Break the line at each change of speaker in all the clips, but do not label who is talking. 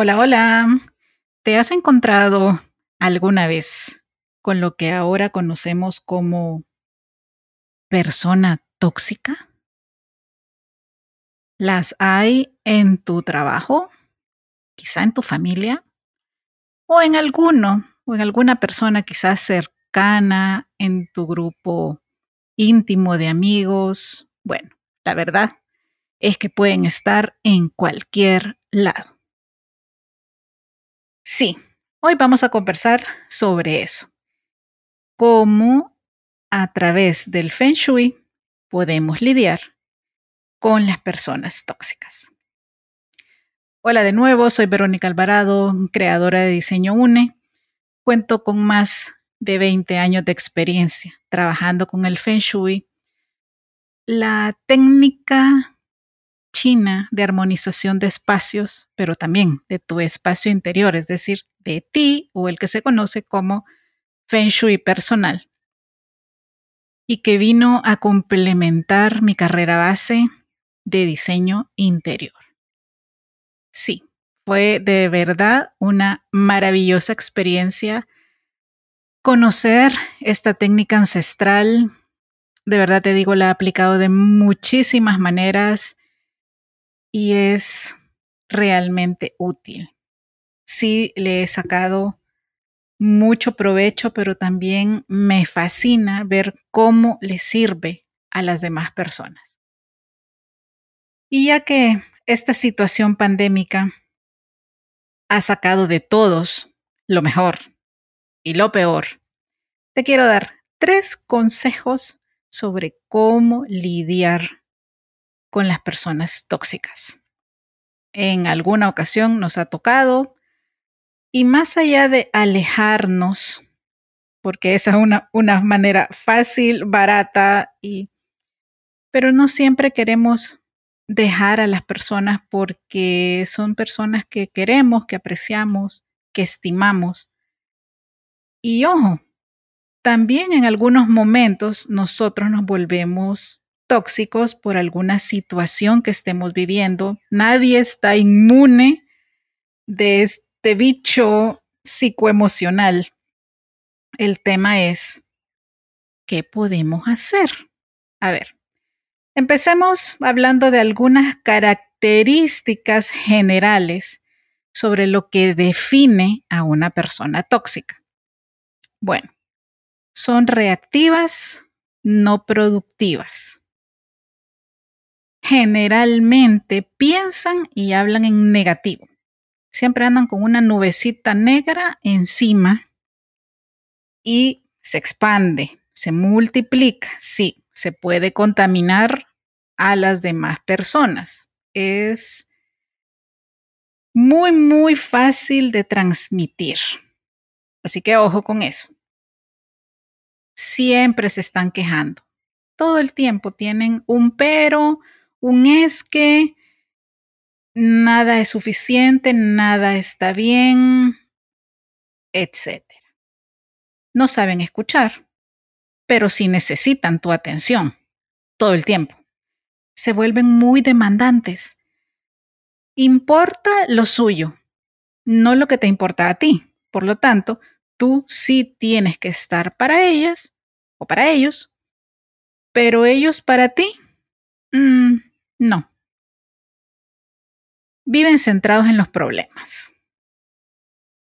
Hola, hola. ¿Te has encontrado alguna vez con lo que ahora conocemos como persona tóxica? ¿Las hay en tu trabajo? ¿Quizá en tu familia? ¿O en alguno o en alguna persona quizás cercana en tu grupo íntimo de amigos? Bueno, la verdad es que pueden estar en cualquier lado. Sí, hoy vamos a conversar sobre eso. Cómo a través del Feng Shui podemos lidiar con las personas tóxicas. Hola de nuevo, soy Verónica Alvarado, creadora de Diseño UNE. Cuento con más de 20 años de experiencia trabajando con el Feng Shui. La técnica china de armonización de espacios, pero también de tu espacio interior, es decir, de ti o el que se conoce como Feng Shui personal, y que vino a complementar mi carrera base de diseño interior. Sí, fue de verdad una maravillosa experiencia conocer esta técnica ancestral. De verdad te digo, la he aplicado de muchísimas maneras y es realmente útil. Sí, le he sacado mucho provecho, pero también me fascina ver cómo le sirve a las demás personas. Y ya que esta situación pandémica ha sacado de todos lo mejor y lo peor, te quiero dar tres consejos sobre cómo lidiar con las personas tóxicas. En alguna ocasión nos ha tocado y más allá de alejarnos, porque esa es una, una manera fácil, barata y pero no siempre queremos dejar a las personas porque son personas que queremos, que apreciamos, que estimamos. Y ojo, también en algunos momentos nosotros nos volvemos tóxicos por alguna situación que estemos viviendo. Nadie está inmune de este bicho psicoemocional. El tema es, ¿qué podemos hacer? A ver, empecemos hablando de algunas características generales sobre lo que define a una persona tóxica. Bueno, son reactivas, no productivas generalmente piensan y hablan en negativo. Siempre andan con una nubecita negra encima y se expande, se multiplica. Sí, se puede contaminar a las demás personas. Es muy, muy fácil de transmitir. Así que ojo con eso. Siempre se están quejando. Todo el tiempo tienen un pero, un es que nada es suficiente, nada está bien, etc. No saben escuchar, pero sí necesitan tu atención todo el tiempo. Se vuelven muy demandantes. Importa lo suyo, no lo que te importa a ti. Por lo tanto, tú sí tienes que estar para ellas o para ellos, pero ellos para ti. Mm, no. Viven centrados en los problemas.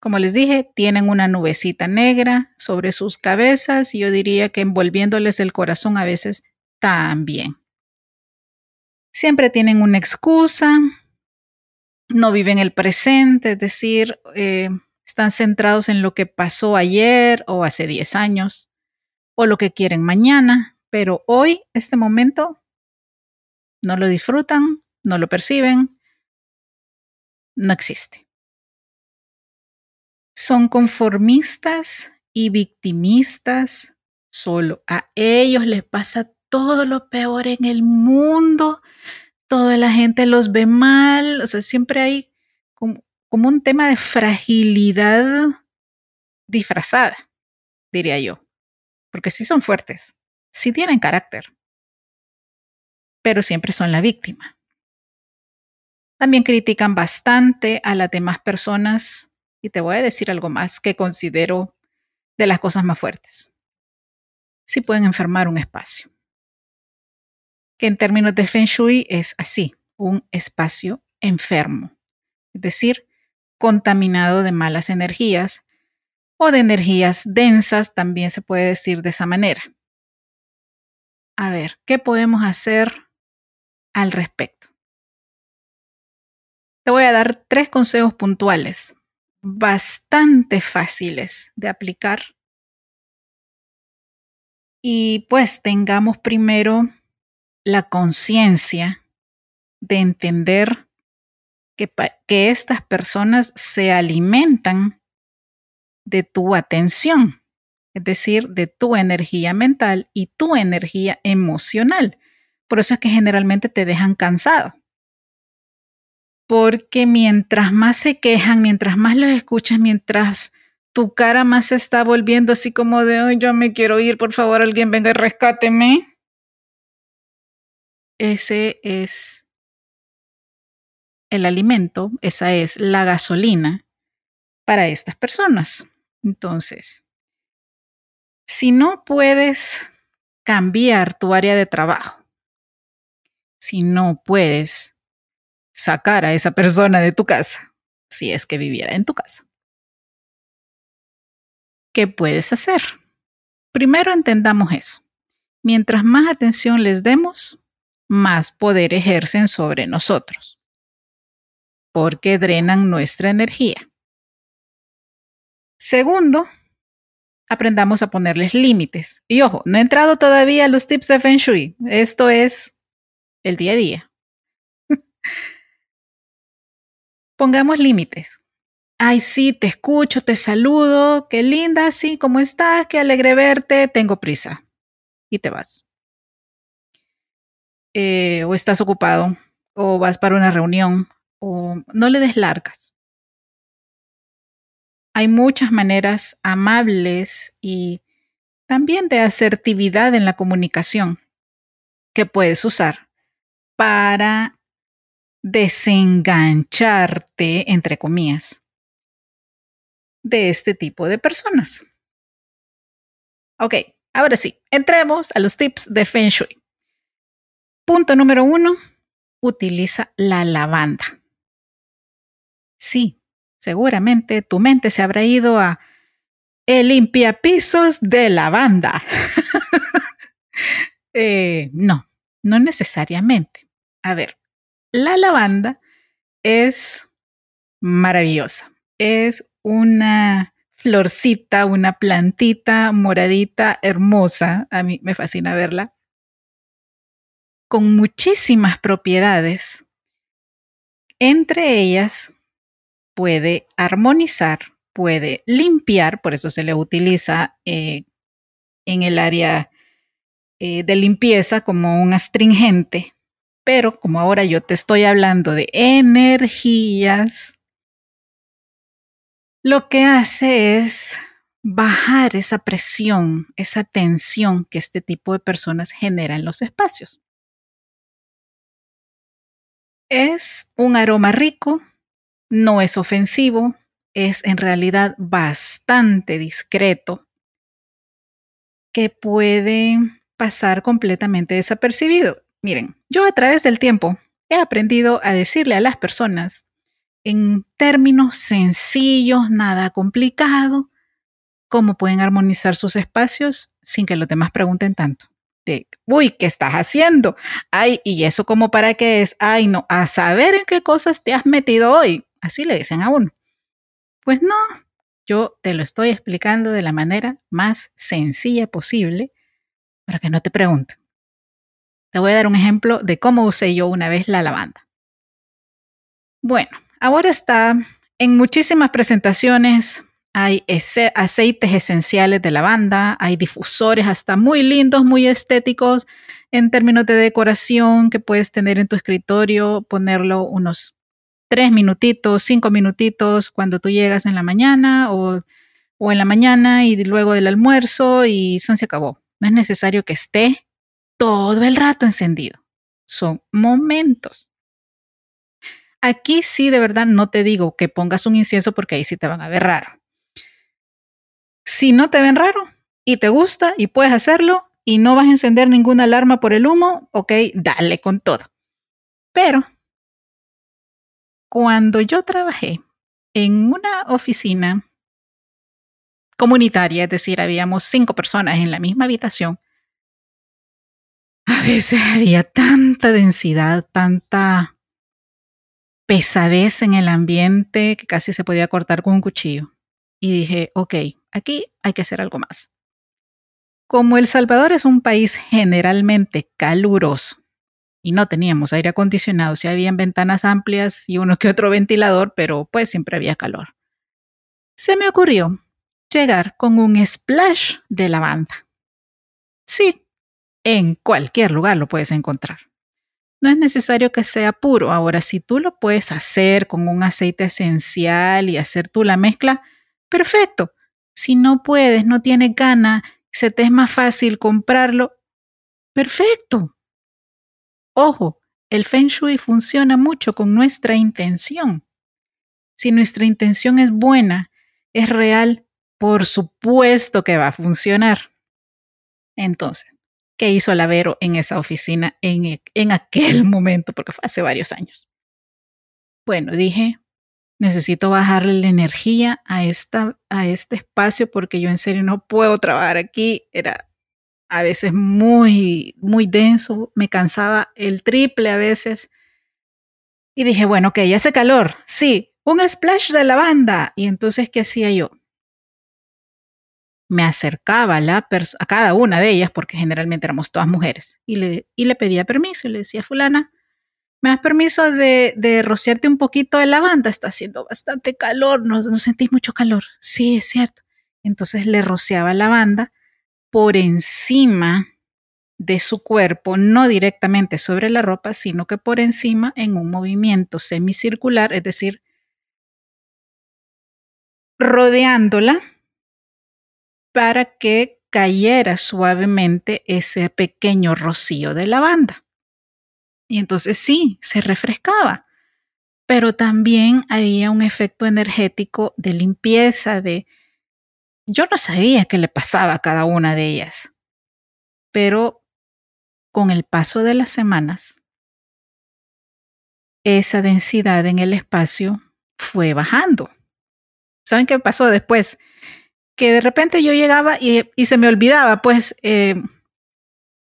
Como les dije, tienen una nubecita negra sobre sus cabezas y yo diría que envolviéndoles el corazón a veces también. Siempre tienen una excusa, no viven el presente, es decir, eh, están centrados en lo que pasó ayer o hace 10 años o lo que quieren mañana, pero hoy, este momento, no lo disfrutan, no lo perciben, no existe. Son conformistas y victimistas solo. A ellos les pasa todo lo peor en el mundo, toda la gente los ve mal, o sea, siempre hay como, un tema de fragilidad disfrazada, diría yo, porque sí son fuertes, sí tienen carácter, pero siempre son la víctima. También critican bastante a las demás personas y te voy a decir algo más que considero de las cosas más fuertes. Si pueden enfermar un espacio. Que en términos de Feng Shui es así, un espacio enfermo, es decir, contaminado de malas energías o de energías densas, también se puede decir de esa manera. A ver, ¿qué podemos hacer al respecto? Te voy a dar tres consejos puntuales, bastante fáciles de aplicar. Y pues tengamos primero la conciencia de entender que, que, estas personas se alimentan de tu atención, es decir, de tu energía mental y tu energía emocional. Por eso es que generalmente te dejan cansado porque mientras más se quejan, mientras más los escuchas, mientras tu cara más se está volviendo así como de, yo me quiero ir, por favor, alguien venga y rescáteme. Ese es el alimento, esa es la gasolina para estas personas. Entonces, si no puedes cambiar tu área de trabajo, si no puedes sacar a esa persona de tu casa, si es que viviera en tu casa. ¿Qué puedes hacer? Primero entendamos eso. Mientras más atención les demos, más poder ejercen sobre nosotros, porque drenan nuestra energía. Segundo, aprendamos a ponerles límites. Y ojo, no he entrado todavía a los tips de Feng Shui. Esto es el día a día. Pongamos límites. Ay, sí, te escucho, te saludo, qué linda, sí, ¿cómo estás? Qué alegre verte, tengo prisa. Y te vas. Eh, o estás ocupado, o vas para una reunión, o no le des largas. Hay muchas maneras amables y también de asertividad en la comunicación que puedes usar para desengancharte, entre comillas, de este tipo de personas. Ok, ahora sí, entremos a los tips de Feng Shui. Punto número uno, utiliza la lavanda. Sí, seguramente tu mente se habrá ido a el limpiapisos de lavanda. eh, no, no necesariamente. A ver, la lavanda es maravillosa. Es una florcita, una plantita moradita hermosa. A mí me fascina verla. Con muchísimas propiedades. Entre ellas puede armonizar, puede limpiar, por eso se le utiliza eh, en el área eh, de limpieza como un astringente pero como ahora yo te estoy hablando de energías, lo que hace es bajar esa presión, esa tensión que este tipo de personas genera en los espacios. Es un aroma rico, no es ofensivo, es en realidad bastante discreto, que puede pasar completamente desapercibido. Miren, yo a través del tiempo he aprendido a decirle a las personas en términos sencillos, nada complicado, cómo pueden armonizar sus espacios sin que los demás pregunten tanto. De, uy, ¿qué estás haciendo? Ay, ¿y eso cómo para qué es? Ay, no, a saber en qué cosas te has metido hoy. Así le dicen a uno. Pues no, yo te lo estoy explicando de la manera más sencilla posible para que no te pregunten. Te voy a dar un ejemplo de cómo usé yo una vez la lavanda. Bueno, ahora está en muchísimas presentaciones. Hay aceites esenciales de lavanda, hay difusores hasta muy lindos, muy estéticos en términos de decoración que puedes tener en tu escritorio, ponerlo unos tres minutitos, cinco minutitos cuando tú llegas en la mañana o, o en la mañana y luego del almuerzo y se acabó. No es necesario que esté todo el rato encendido. Son momentos. Aquí sí, de verdad, no te digo que pongas un incienso porque ahí sí te van a ver raro. Si no te ven raro y te gusta y puedes hacerlo y no vas a encender ninguna alarma por el humo, ok, dale con todo. Pero cuando yo trabajé en una oficina comunitaria, es decir, habíamos cinco personas en la misma habitación, a veces había tanta densidad, tanta pesadez en el ambiente que casi se podía cortar con un cuchillo. Y dije, ok, aquí hay que hacer algo más. Como El Salvador es un país generalmente caluroso y no teníamos aire acondicionado, sí habían ventanas amplias y uno que otro ventilador, pero pues siempre había calor. Se me ocurrió llegar con un splash de lavanda. En cualquier lugar lo puedes encontrar. No es necesario que sea puro. Ahora, si tú lo puedes hacer con un aceite esencial y hacer tú la mezcla, perfecto. Si no puedes, no tienes gana, se te es más fácil comprarlo, perfecto. Ojo, el Feng Shui funciona mucho con nuestra intención. Si nuestra intención es buena, es real, por supuesto que va a funcionar. Entonces, ¿qué hizo Lavero en esa oficina en, en aquel momento? Porque fue hace varios años. Bueno, dije, necesito bajarle la energía a, esta, a este espacio porque yo en serio no puedo trabajar aquí. Era a veces muy, muy denso, me cansaba el triple a veces. Y dije, bueno, ok, hace calor, sí, un splash de lavanda. Y entonces, ¿qué hacía yo? Me acercaba a, cada una de ellas, porque generalmente éramos todas mujeres, y le, y le pedía permiso y le decía, fulana, ¿me das permiso de, de, rociarte un poquito de lavanda? Está haciendo bastante calor, ¿no, no sentís mucho calor? Sí, es cierto. Entonces le rociaba lavanda por encima de su cuerpo, no directamente sobre la ropa, sino que por encima en un movimiento semicircular, es decir, rodeándola para que cayera suavemente ese pequeño rocío de lavanda. Y entonces sí, se refrescaba, pero también había un efecto energético de limpieza, de, yo no sabía qué le pasaba a cada una de ellas, pero con el paso de las semanas, esa densidad en el espacio fue bajando. ¿Saben qué pasó después? Que de repente yo llegaba y, se me olvidaba, pues, eh,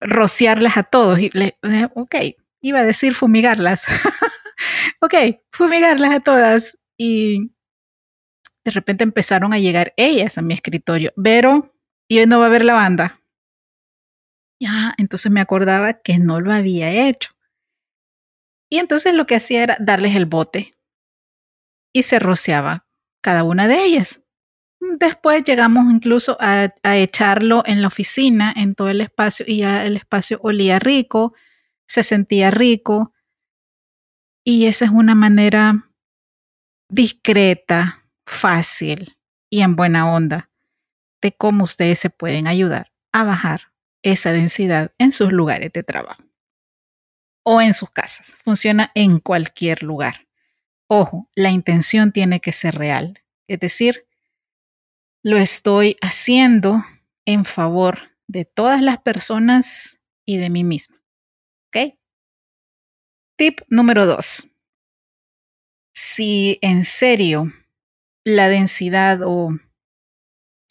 rociarlas a todos. Y le, ok, iba a decir fumigarlas. ok, fumigarlas a todas. Y de repente empezaron a llegar ellas a mi escritorio. Pero, y hoy no va a ver la banda. Ya, entonces me acordaba que no lo había hecho. Y entonces lo que hacía era darles el bote y se rociaba cada una de ellas. Después llegamos incluso a, echarlo en la oficina, en todo el espacio, y ya el espacio olía rico, se sentía rico. Y esa es una manera discreta, fácil y en buena onda de cómo ustedes se pueden ayudar a bajar esa densidad en sus lugares de trabajo o en sus casas. Funciona en cualquier lugar. Ojo, la intención tiene que ser real. Es decir, lo estoy haciendo en favor de todas las personas y de mí misma. ¿Ok? Tip número dos. Si en serio la densidad o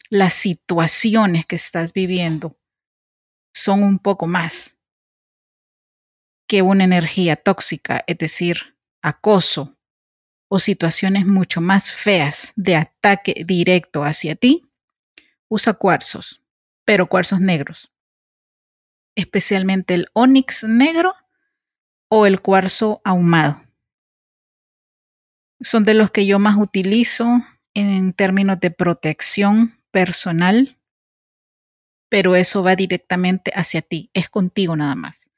las situaciones que estás viviendo son un poco más que una energía tóxica, es decir, acoso o situaciones mucho más feas de ataque directo hacia ti, usa cuarzos, pero cuarzos negros, especialmente el onix negro o el cuarzo ahumado son de los que yo más utilizo en términos de protección personal, pero eso va directamente hacia ti, es contigo nada más.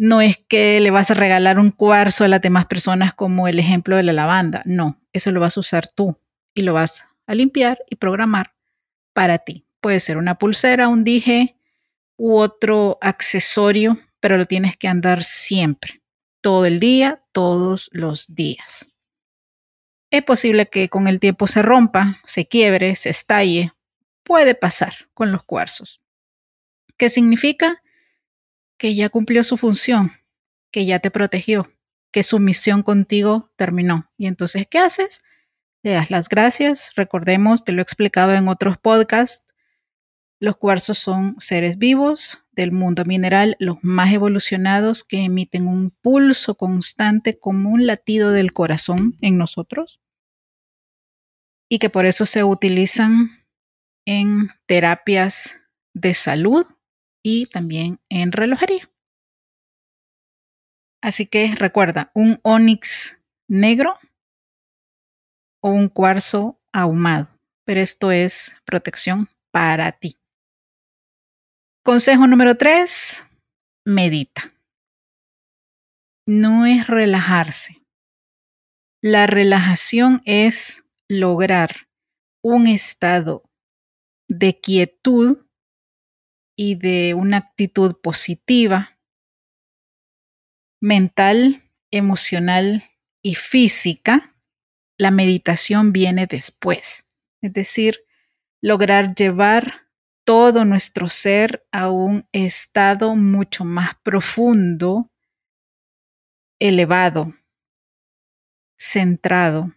No es que le vas a regalar un cuarzo a las demás personas como el ejemplo de la lavanda, no, eso lo vas a usar tú y lo vas a limpiar y programar para ti. Puede ser una pulsera, un dije u otro accesorio, pero lo tienes que andar siempre todo el día, todos los días. Es posible que con el tiempo se rompa, se quiebre, se estalle. Puede pasar con los cuarzos. ¿Qué significa? Que ya cumplió su función, que ya te protegió, que su misión contigo terminó. Y entonces, ¿qué haces? Le das las gracias. Recordemos, te lo he explicado en otros podcasts. Los cuarzos son seres vivos del mundo mineral, los más evolucionados que emiten un pulso constante como un latido del corazón en nosotros y que por eso se utilizan en terapias de salud y también en relojería. Así que recuerda, un onix negro o un cuarzo ahumado, pero esto es protección para ti. Consejo número tres, medita. No es relajarse. La relajación es lograr un estado de quietud y de una actitud positiva, mental, emocional y física, la meditación viene después. Es decir, lograr llevar todo nuestro ser a un estado mucho más profundo, elevado, centrado.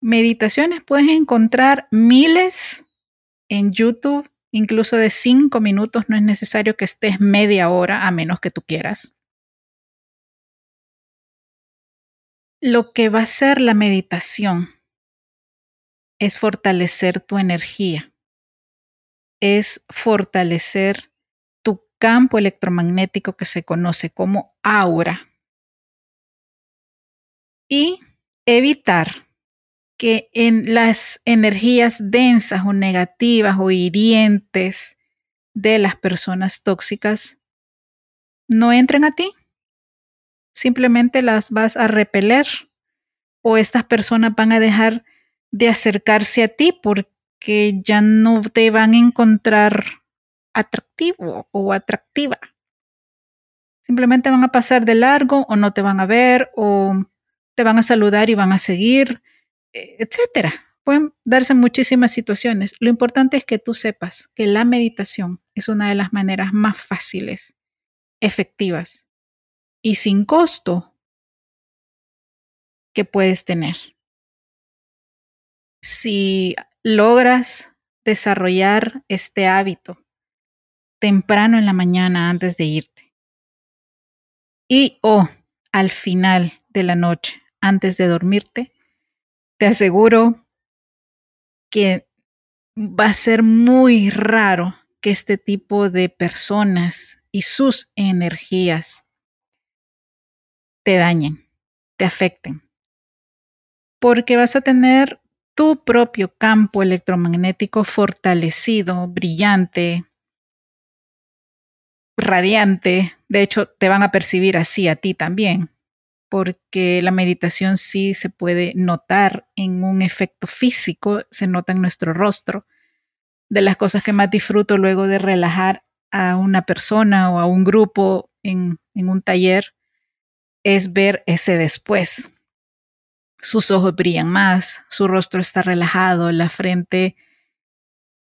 Meditaciones puedes encontrar miles en YouTube, incluso de cinco minutos, no es necesario que estés media hora a menos que tú quieras. Lo que va a hacer la meditación es fortalecer tu energía es fortalecer tu campo electromagnético que se conoce como aura y evitar que en las energías densas o negativas o hirientes de las personas tóxicas no entren a ti. Simplemente las vas a repeler o estas personas van a dejar de acercarse a ti porque que ya no te van a encontrar atractivo o atractiva. Simplemente van a pasar de largo o no te van a ver o te van a saludar y van a seguir, etcétera. Pueden darse muchísimas situaciones. Lo importante es que tú sepas que la meditación es una de las maneras más fáciles, efectivas y sin costo que puedes tener. Si logras desarrollar este hábito temprano en la mañana antes de irte. Y o al final de la noche, antes de dormirte, te aseguro que va a ser muy raro que este tipo de personas y sus energías te dañen, te afecten. Porque vas a tener tu propio campo electromagnético fortalecido, brillante, radiante. De hecho, te van a percibir así a ti también, porque la meditación sí se puede notar en un efecto físico, se nota en nuestro rostro. De las cosas que más disfruto luego de relajar a una persona o a un grupo en, un taller es ver ese después, sus ojos brillan más, su rostro está relajado, la frente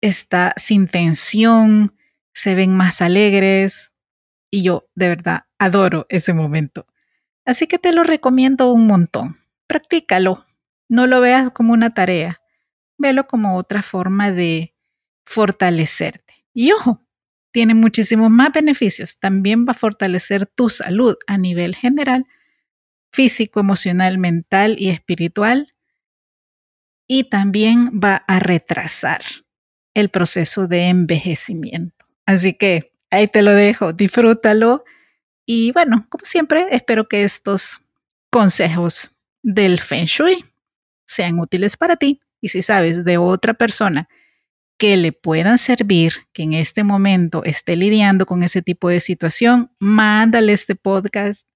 está sin tensión, se ven más alegres y yo de verdad adoro ese momento. Así que te lo recomiendo un montón. Practícalo. No lo veas como una tarea. Velo como otra forma de fortalecerte. Y ojo, tiene muchísimos más beneficios. También va a fortalecer tu salud a nivel general físico, emocional, mental y espiritual. Y también va a retrasar el proceso de envejecimiento. Así que ahí te lo dejo, disfrútalo. Y bueno, como siempre, espero que estos consejos del Feng Shui sean útiles para ti. Y si sabes de otra persona que le puedan servir, que en este momento esté lidiando con ese tipo de situación, mándale este podcast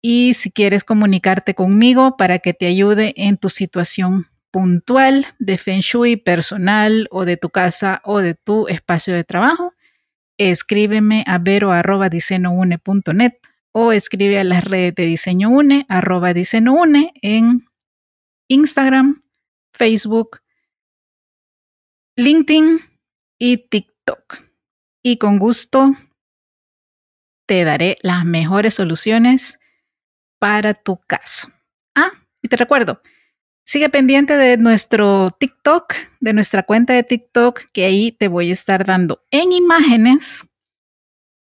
y si quieres comunicarte conmigo para que te ayude en tu situación puntual de Feng Shui personal o de tu casa o de tu espacio de trabajo, escríbeme a vero.diseñoune.net o escribe a las redes de Diseño Une, arroba Diseño Une en Instagram, Facebook, LinkedIn y TikTok. Y con gusto te daré las mejores soluciones para tu caso. Ah, y te recuerdo, sigue pendiente de nuestro TikTok, de nuestra cuenta de TikTok, que ahí te voy a estar dando en imágenes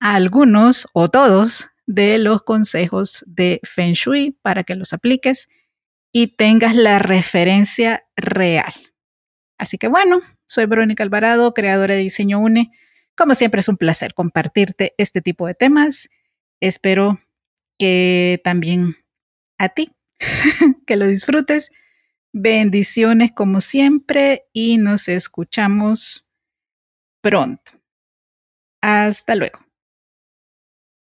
algunos o todos de los consejos de Feng Shui para que los apliques y tengas la referencia real. Así que bueno, soy Verónica Alvarado, creadora de Diseño UNE. Como siempre es un placer compartirte este tipo de temas. Espero que también a ti, que lo disfrutes. Bendiciones como siempre y nos escuchamos pronto. Hasta luego.